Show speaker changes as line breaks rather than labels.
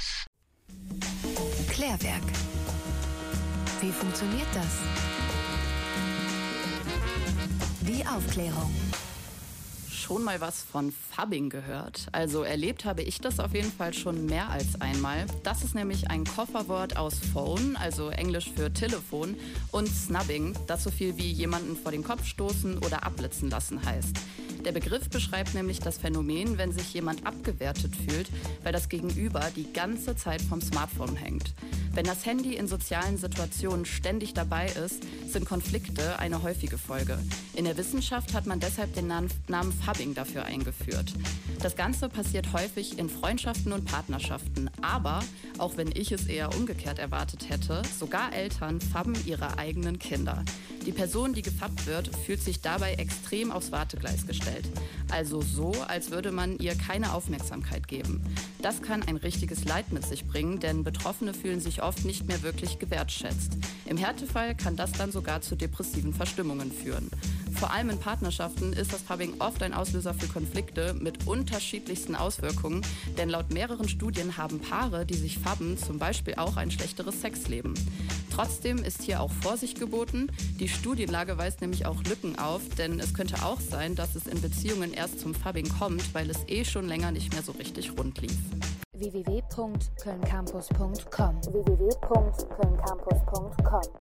Campus.
Klärwerk. Wie funktioniert das? Die Aufklärung.
Schon mal was von Fubbing gehört? Also erlebt habe ich das auf jeden Fall schon mehr als einmal. Das ist nämlich ein Kofferwort aus Phone, also Englisch für Telefon, und Snubbing, das so viel wie jemanden vor den Kopf stoßen oder abblitzen lassen heißt. Der Begriff beschreibt nämlich das Phänomen, wenn sich jemand abgewertet fühlt, weil das Gegenüber die ganze Zeit vom Smartphone hängt. Wenn das Handy in sozialen Situationen ständig dabei ist, sind Konflikte eine häufige Folge. In der Wissenschaft hat man deshalb den Namen Fubbing dafür eingeführt. Das Ganze passiert häufig in Freundschaften und Partnerschaften, aber auch wenn ich es eher umgekehrt erwartet hätte, sogar Eltern fabben ihre eigenen Kinder. Die Person, die gefappt wird, fühlt sich dabei extrem aufs Wartegleis gestellt. Also so, als würde man ihr keine Aufmerksamkeit geben. Das kann ein richtiges Leid mit sich bringen, denn Betroffene fühlen sich oft nicht mehr wirklich gewertschätzt. Im Härtefall kann das dann sogar zu depressiven Verstimmungen führen. Vor allem in Partnerschaften ist das Pubbing oft ein Auslöser für Konflikte mit unterschiedlichsten Auswirkungen, denn laut mehreren Studien haben Paare, die sich fabben, zum Beispiel auch ein schlechteres Sexleben. Trotzdem ist hier auch Vorsicht geboten. Die Studienlage weist nämlich auch Lücken auf, denn es könnte auch sein, dass es in Beziehungen erst zum Fubbing kommt, weil es eh schon länger nicht mehr so richtig rund lief.
www.kölncampus.com
www.kölncampus.com